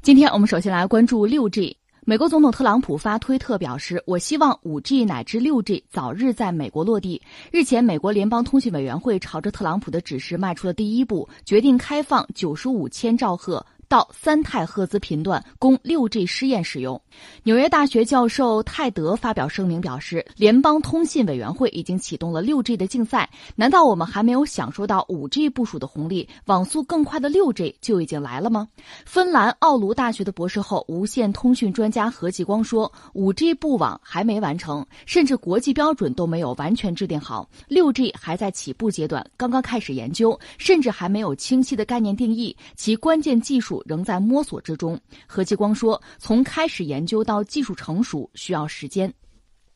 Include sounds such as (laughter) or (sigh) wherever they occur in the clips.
今天我们首先来关注六 G。美国总统特朗普发推特表示：“我希望五 G 乃至六 G 早日在美国落地。”日前，美国联邦通信委员会朝着特朗普的指示迈出了第一步，决定开放九十五千兆赫。到三太赫兹频段供六 G 试验使用。纽约大学教授泰德发表声明表示，联邦通信委员会已经启动了六 G 的竞赛。难道我们还没有享受到五 G 部署的红利，网速更快的六 G 就已经来了吗？芬兰奥卢大学的博士后无线通讯专家何继光说，五 G 布网还没完成，甚至国际标准都没有完全制定好，六 G 还在起步阶段，刚刚开始研究，甚至还没有清晰的概念定义，其关键技术。仍在摸索之中。何继光说：“从开始研究到技术成熟需要时间。”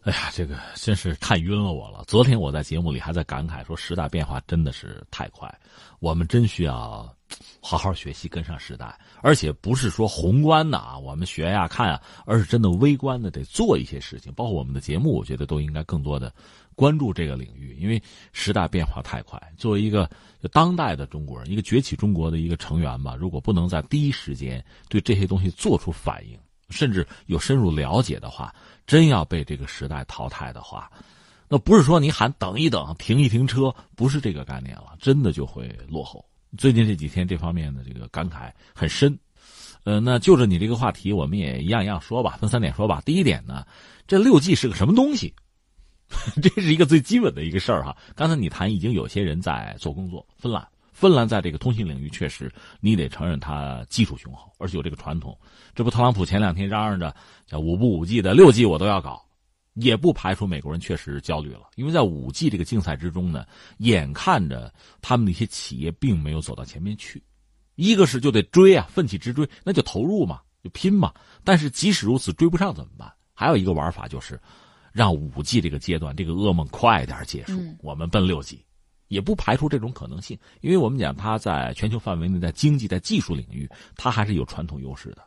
哎呀，这个真是看晕了我了。昨天我在节目里还在感慨说，时代变化真的是太快，我们真需要好好学习，跟上时代。而且不是说宏观的啊，我们学呀看啊，而是真的微观的，得做一些事情。包括我们的节目，我觉得都应该更多的关注这个领域，因为时代变化太快。作为一个当代的中国人，一个崛起中国的一个成员吧，如果不能在第一时间对这些东西做出反应，甚至有深入了解的话，真要被这个时代淘汰的话，那不是说你喊等一等、停一停车，不是这个概念了，真的就会落后。最近这几天这方面的这个感慨很深，呃，那就着你这个话题，我们也一样一样说吧，分三点说吧。第一点呢，这六 G 是个什么东西？(laughs) 这是一个最基本的一个事儿哈。刚才你谈已经有些人在做工作，芬兰，芬兰在这个通信领域确实，你得承认它技术雄厚，而且有这个传统。这不，特朗普前两天嚷嚷着叫五不五 G 的六 G 我都要搞。也不排除美国人确实焦虑了，因为在五 G 这个竞赛之中呢，眼看着他们那些企业并没有走到前面去，一个是就得追啊，奋起直追，那就投入嘛，就拼嘛。但是即使如此，追不上怎么办？还有一个玩法就是，让五 G 这个阶段这个噩梦快点结束，我们奔六 G，也不排除这种可能性。因为我们讲它在全球范围内，在经济、在技术领域，它还是有传统优势的，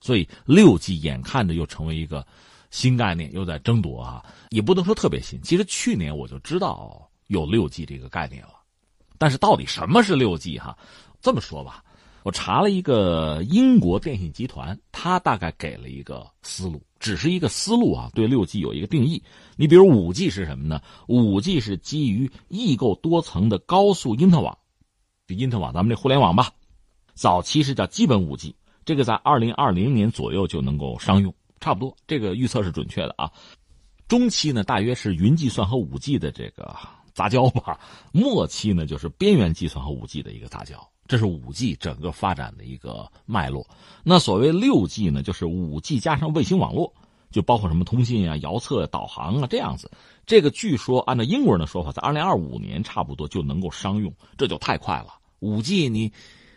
所以六 G 眼看着又成为一个。新概念又在争夺啊，也不能说特别新。其实去年我就知道有六 G 这个概念了，但是到底什么是六 G 哈？这么说吧，我查了一个英国电信集团，他大概给了一个思路，只是一个思路啊。对六 G 有一个定义。你比如五 G 是什么呢？五 G 是基于异构多层的高速因特网，就因特网，咱们这互联网吧。早期是叫基本五 G，这个在二零二零年左右就能够商用。差不多，这个预测是准确的啊。中期呢，大约是云计算和五 G 的这个杂交吧；末期呢，就是边缘计算和五 G 的一个杂交。这是五 G 整个发展的一个脉络。那所谓六 G 呢，就是五 G 加上卫星网络，就包括什么通信啊、遥测、导航啊这样子。这个据说按照英国人的说法，在二零二五年差不多就能够商用，这就太快了。五 G 你，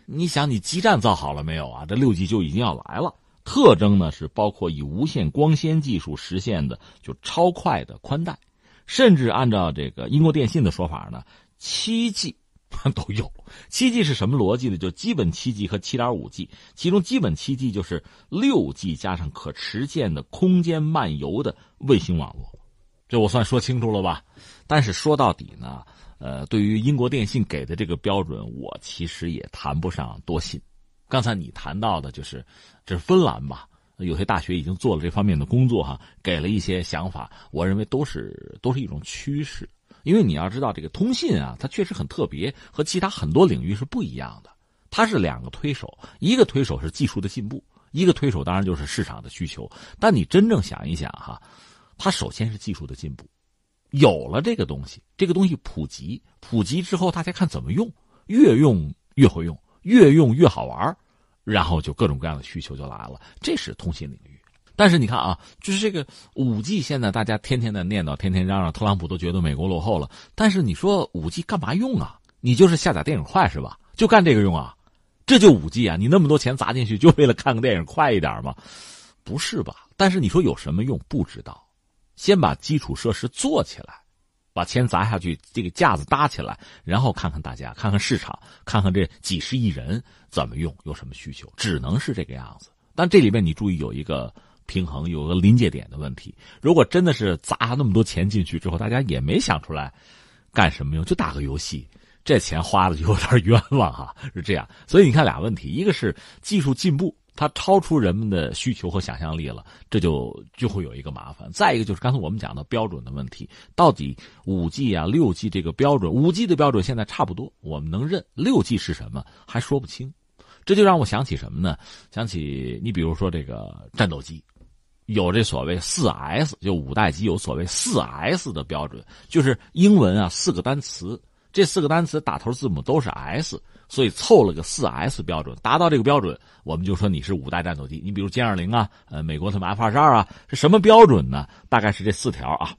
你想你基站造好了没有啊？这六 G 就已经要来了。特征呢是包括以无线光纤技术实现的就超快的宽带，甚至按照这个英国电信的说法呢，七 G (laughs) 都有。七 G 是什么逻辑呢？就基本七 G 和七点五 G，其中基本七 G 就是六 G 加上可持续的空间漫游的卫星网络。这我算说清楚了吧？但是说到底呢，呃，对于英国电信给的这个标准，我其实也谈不上多信。刚才你谈到的就是，这是芬兰吧？有些大学已经做了这方面的工作哈，给了一些想法。我认为都是都是一种趋势，因为你要知道，这个通信啊，它确实很特别，和其他很多领域是不一样的。它是两个推手，一个推手是技术的进步，一个推手当然就是市场的需求。但你真正想一想哈，它首先是技术的进步，有了这个东西，这个东西普及，普及之后大家看怎么用，越用越会用。越用越好玩然后就各种各样的需求就来了，这是通信领域。但是你看啊，就是这个五 G，现在大家天天的念叨，天天嚷嚷，特朗普都觉得美国落后了。但是你说五 G 干嘛用啊？你就是下载电影快是吧？就干这个用啊？这就五 G 啊？你那么多钱砸进去，就为了看个电影快一点吗？不是吧？但是你说有什么用？不知道。先把基础设施做起来。把钱砸下去，这个架子搭起来，然后看看大家，看看市场，看看这几十亿人怎么用，有什么需求，只能是这个样子。但这里面你注意有一个平衡，有个临界点的问题。如果真的是砸那么多钱进去之后，大家也没想出来干什么用，就打个游戏，这钱花的就有点冤枉哈，是这样。所以你看俩问题，一个是技术进步。它超出人们的需求和想象力了，这就就会有一个麻烦。再一个就是刚才我们讲的标准的问题，到底五 G 啊、六 G 这个标准，五 G 的标准现在差不多，我们能认。六 G 是什么还说不清，这就让我想起什么呢？想起你比如说这个战斗机，有这所谓四 S，就五代机有所谓四 S 的标准，就是英文啊四个单词，这四个单词打头字母都是 S。所以凑了个四 S 标准，达到这个标准，我们就说你是五代战斗机。你比如歼二零啊，呃，美国他们 F 二十二啊，是什么标准呢？大概是这四条啊，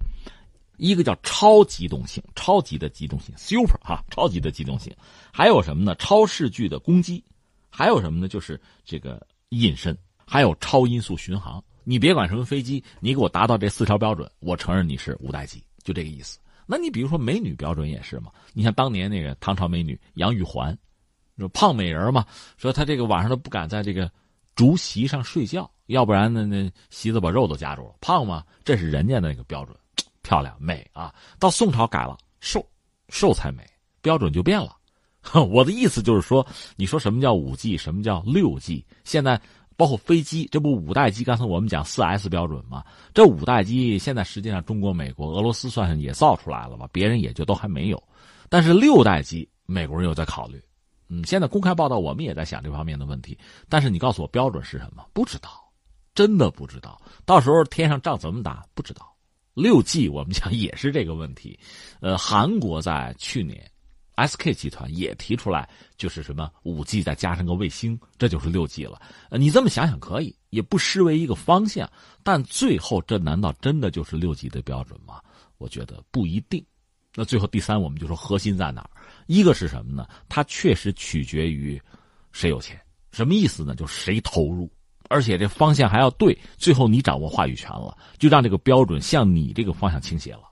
一个叫超机动性，超级的机动性，super 哈，超级的机动性，还有什么呢？超视距的攻击，还有什么呢？就是这个隐身，还有超音速巡航。你别管什么飞机，你给我达到这四条标准，我承认你是五代机，就这个意思。那你比如说美女标准也是嘛？你像当年那个唐朝美女杨玉环。说胖美人嘛，说她这个晚上都不敢在这个竹席上睡觉，要不然呢，那席子把肉都夹住了。胖吗？这是人家的那个标准，漂亮美啊。到宋朝改了，瘦，瘦才美，标准就变了。(laughs) 我的意思就是说，你说什么叫五 G，什么叫六 G？现在包括飞机，这不五代机？刚才我们讲四 S 标准嘛，这五代机现在实际上中国、美国、俄罗斯算是也造出来了吧？别人也就都还没有。但是六代机，美国人又在考虑。嗯，现在公开报道，我们也在想这方面的问题。但是你告诉我标准是什么？不知道，真的不知道。到时候天上仗怎么打？不知道。六 G 我们讲也是这个问题。呃，韩国在去年，SK 集团也提出来，就是什么五 G 再加上个卫星，这就是六 G 了。呃，你这么想想可以，也不失为一个方向。但最后这难道真的就是六 G 的标准吗？我觉得不一定。那最后第三，我们就说核心在哪儿？一个是什么呢？它确实取决于谁有钱，什么意思呢？就谁投入，而且这方向还要对，最后你掌握话语权了，就让这个标准向你这个方向倾斜了。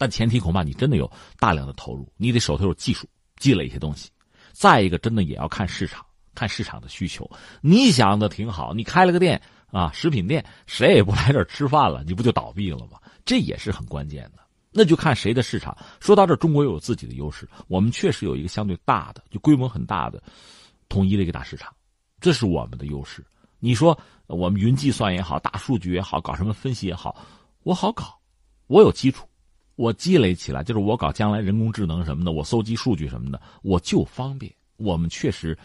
但前提恐怕你真的有大量的投入，你得手头有技术，积累一些东西。再一个，真的也要看市场，看市场的需求。你想的挺好，你开了个店啊，食品店，谁也不来这吃饭了，你不就倒闭了吗？这也是很关键的。那就看谁的市场。说到这，中国有自己的优势，我们确实有一个相对大的、就规模很大的、统一的一个大市场，这是我们的优势。你说我们云计算也好，大数据也好，搞什么分析也好，我好搞，我有基础，我积累起来，就是我搞将来人工智能什么的，我搜集数据什么的，我就方便。我们确实。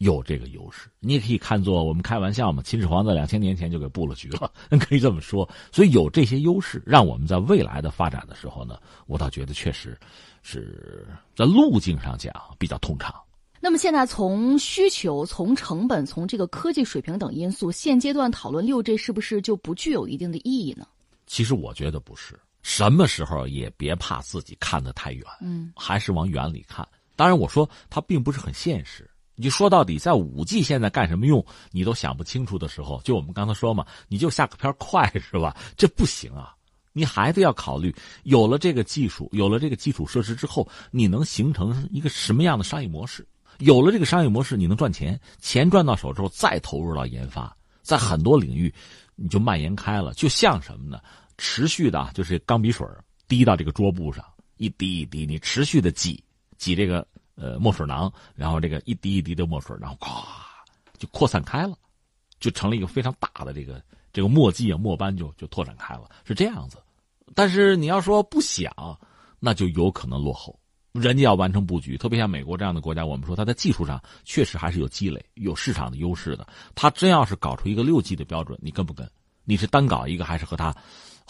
有这个优势，你也可以看作我们开玩笑嘛。秦始皇在两千年前就给布了局了，(laughs) 可以这么说。所以有这些优势，让我们在未来的发展的时候呢，我倒觉得确实是在路径上讲比较通畅。那么现在从需求、从成本、从这个科技水平等因素，现阶段讨论六 G 是不是就不具有一定的意义呢？其实我觉得不是，什么时候也别怕自己看得太远，嗯，还是往远里看。当然，我说它并不是很现实。你说到底，在五 G 现在干什么用，你都想不清楚的时候，就我们刚才说嘛，你就下个片快是吧？(laughs) 这不行啊！你还得要考虑，有了这个技术，有了这个基础设施之后，你能形成一个什么样的商业模式？有了这个商业模式，你能赚钱，钱赚到手之后，再投入到研发，在很多领域，你就蔓延开了。就像什么呢？持续的，就是钢笔水滴到这个桌布上，一滴一滴，你持续的挤挤这个。呃，墨水囊，然后这个一滴一滴的墨水，然后咵就扩散开了，就成了一个非常大的这个这个墨迹啊，墨斑就就拓展开了，是这样子。但是你要说不想，那就有可能落后。人家要完成布局，特别像美国这样的国家，我们说它在技术上确实还是有积累、有市场的优势的。他真要是搞出一个六 G 的标准，你跟不跟？你是单搞一个，还是和他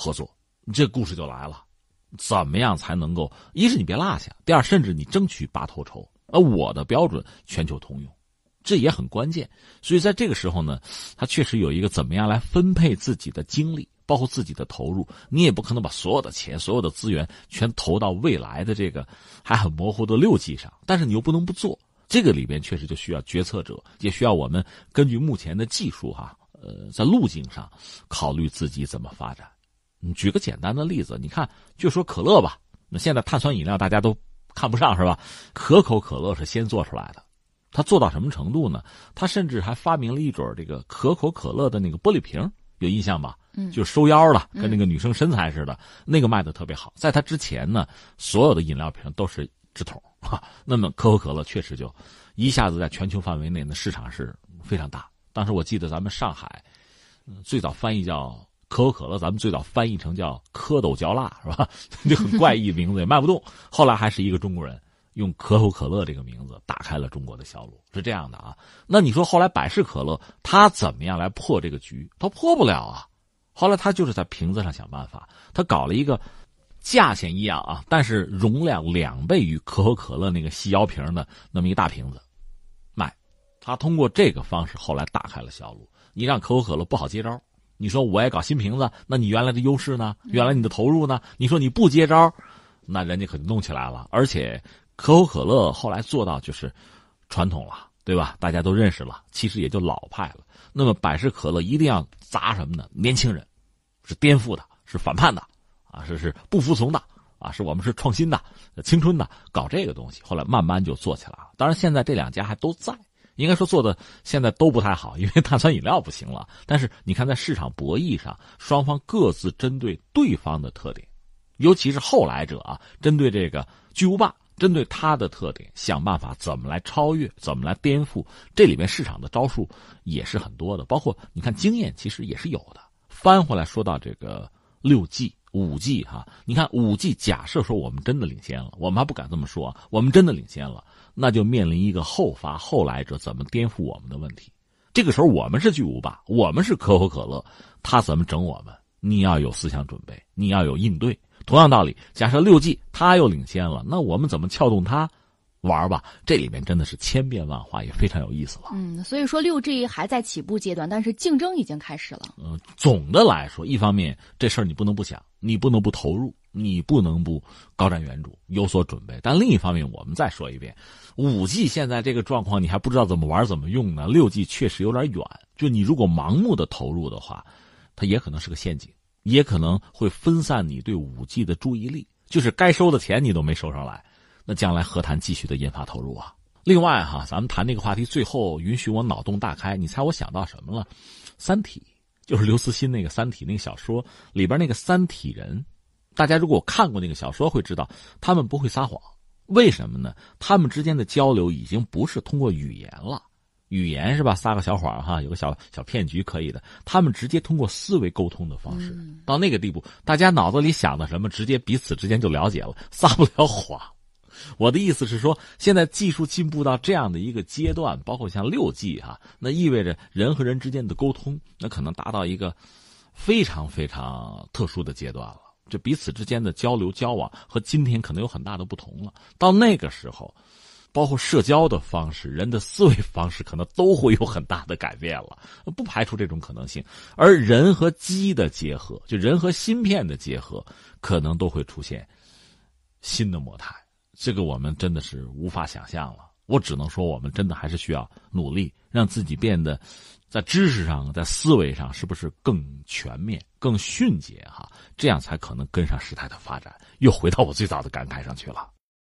合作？这故事就来了。怎么样才能够？一是你别落下，第二甚至你争取拔头筹。而我的标准全球通用，这也很关键。所以在这个时候呢，他确实有一个怎么样来分配自己的精力，包括自己的投入。你也不可能把所有的钱、所有的资源全投到未来的这个还很模糊的六 G 上，但是你又不能不做。这个里边确实就需要决策者，也需要我们根据目前的技术哈，呃，在路径上考虑自己怎么发展。你举个简单的例子，你看，就说可乐吧。那现在碳酸饮料大家都看不上是吧？可口可乐是先做出来的，它做到什么程度呢？它甚至还发明了一种这个可口可乐的那个玻璃瓶，有印象吧？嗯，就收腰了，跟那个女生身材似的，那个卖的特别好。在它之前呢，所有的饮料瓶都是纸筒啊。那么可口可乐确实就一下子在全球范围内的市场是非常大。当时我记得咱们上海，最早翻译叫可口可乐，咱们最早翻译成叫蝌蚪嚼蜡，是吧？(laughs) 就很怪异的名字，也卖不动。后来还是一个中国人用可口可乐这个名字打开了中国的销路，是这样的啊。那你说后来百事可乐它怎么样来破这个局？它破不了啊。后来他就是在瓶子上想办法，他搞了一个价钱一样啊，但是容量两倍于可口可乐那个细腰瓶的那么一大瓶子卖。他通过这个方式后来打开了销路。你让可口可乐不好接招，你说我也搞新瓶子，那你原来的优势呢？原来你的投入呢？你说你不接招，那人家可就弄起来了。而且可口可乐后来做到就是传统了，对吧？大家都认识了，其实也就老派了。那么百事可乐一定要砸什么呢？年轻人。是颠覆的，是反叛的，啊，是是不服从的，啊，是我们是创新的，青春的，搞这个东西，后来慢慢就做起来了。当然，现在这两家还都在，应该说做的现在都不太好，因为碳酸饮料不行了。但是你看，在市场博弈上，双方各自针对对方的特点，尤其是后来者啊，针对这个巨无霸，针对它的特点，想办法怎么来超越，怎么来颠覆。这里面市场的招数也是很多的，包括你看经验，其实也是有的。翻回来说到这个六 G、五 G 哈，你看五 G，假设说我们真的领先了，我们还不敢这么说，我们真的领先了，那就面临一个后发后来者怎么颠覆我们的问题。这个时候我们是巨无霸，我们是可口可乐，他怎么整我们？你要有思想准备，你要有应对。同样道理，假设六 G 他又领先了，那我们怎么撬动他？玩吧，这里面真的是千变万化，也非常有意思了。嗯，所以说六 G 还在起步阶段，但是竞争已经开始了。嗯，总的来说，一方面这事儿你不能不想，你不能不投入，你不能不高瞻远瞩，有所准备。但另一方面，我们再说一遍，五 G 现在这个状况，你还不知道怎么玩怎么用呢。六 G 确实有点远，就你如果盲目的投入的话，它也可能是个陷阱，也可能会分散你对五 G 的注意力，就是该收的钱你都没收上来。那将来何谈继续的研发投入啊？另外哈，咱们谈这个话题，最后允许我脑洞大开，你猜我想到什么了？《三体》就是刘慈欣那个《三体》那个小说里边那个三体人，大家如果看过那个小说，会知道他们不会撒谎。为什么呢？他们之间的交流已经不是通过语言了，语言是吧？撒个小谎哈，有个小小骗局可以的。他们直接通过思维沟通的方式，到那个地步，大家脑子里想的什么，直接彼此之间就了解了，撒不了谎。我的意思是说，现在技术进步到这样的一个阶段，包括像六 G 哈，那意味着人和人之间的沟通，那可能达到一个非常非常特殊的阶段了。就彼此之间的交流交往和今天可能有很大的不同了。到那个时候，包括社交的方式、人的思维方式，可能都会有很大的改变了。不排除这种可能性。而人和机的结合，就人和芯片的结合，可能都会出现新的模态。这个我们真的是无法想象了。我只能说，我们真的还是需要努力，让自己变得在知识上、在思维上，是不是更全面、更迅捷？哈，这样才可能跟上时代的发展。又回到我最早的感慨上去了。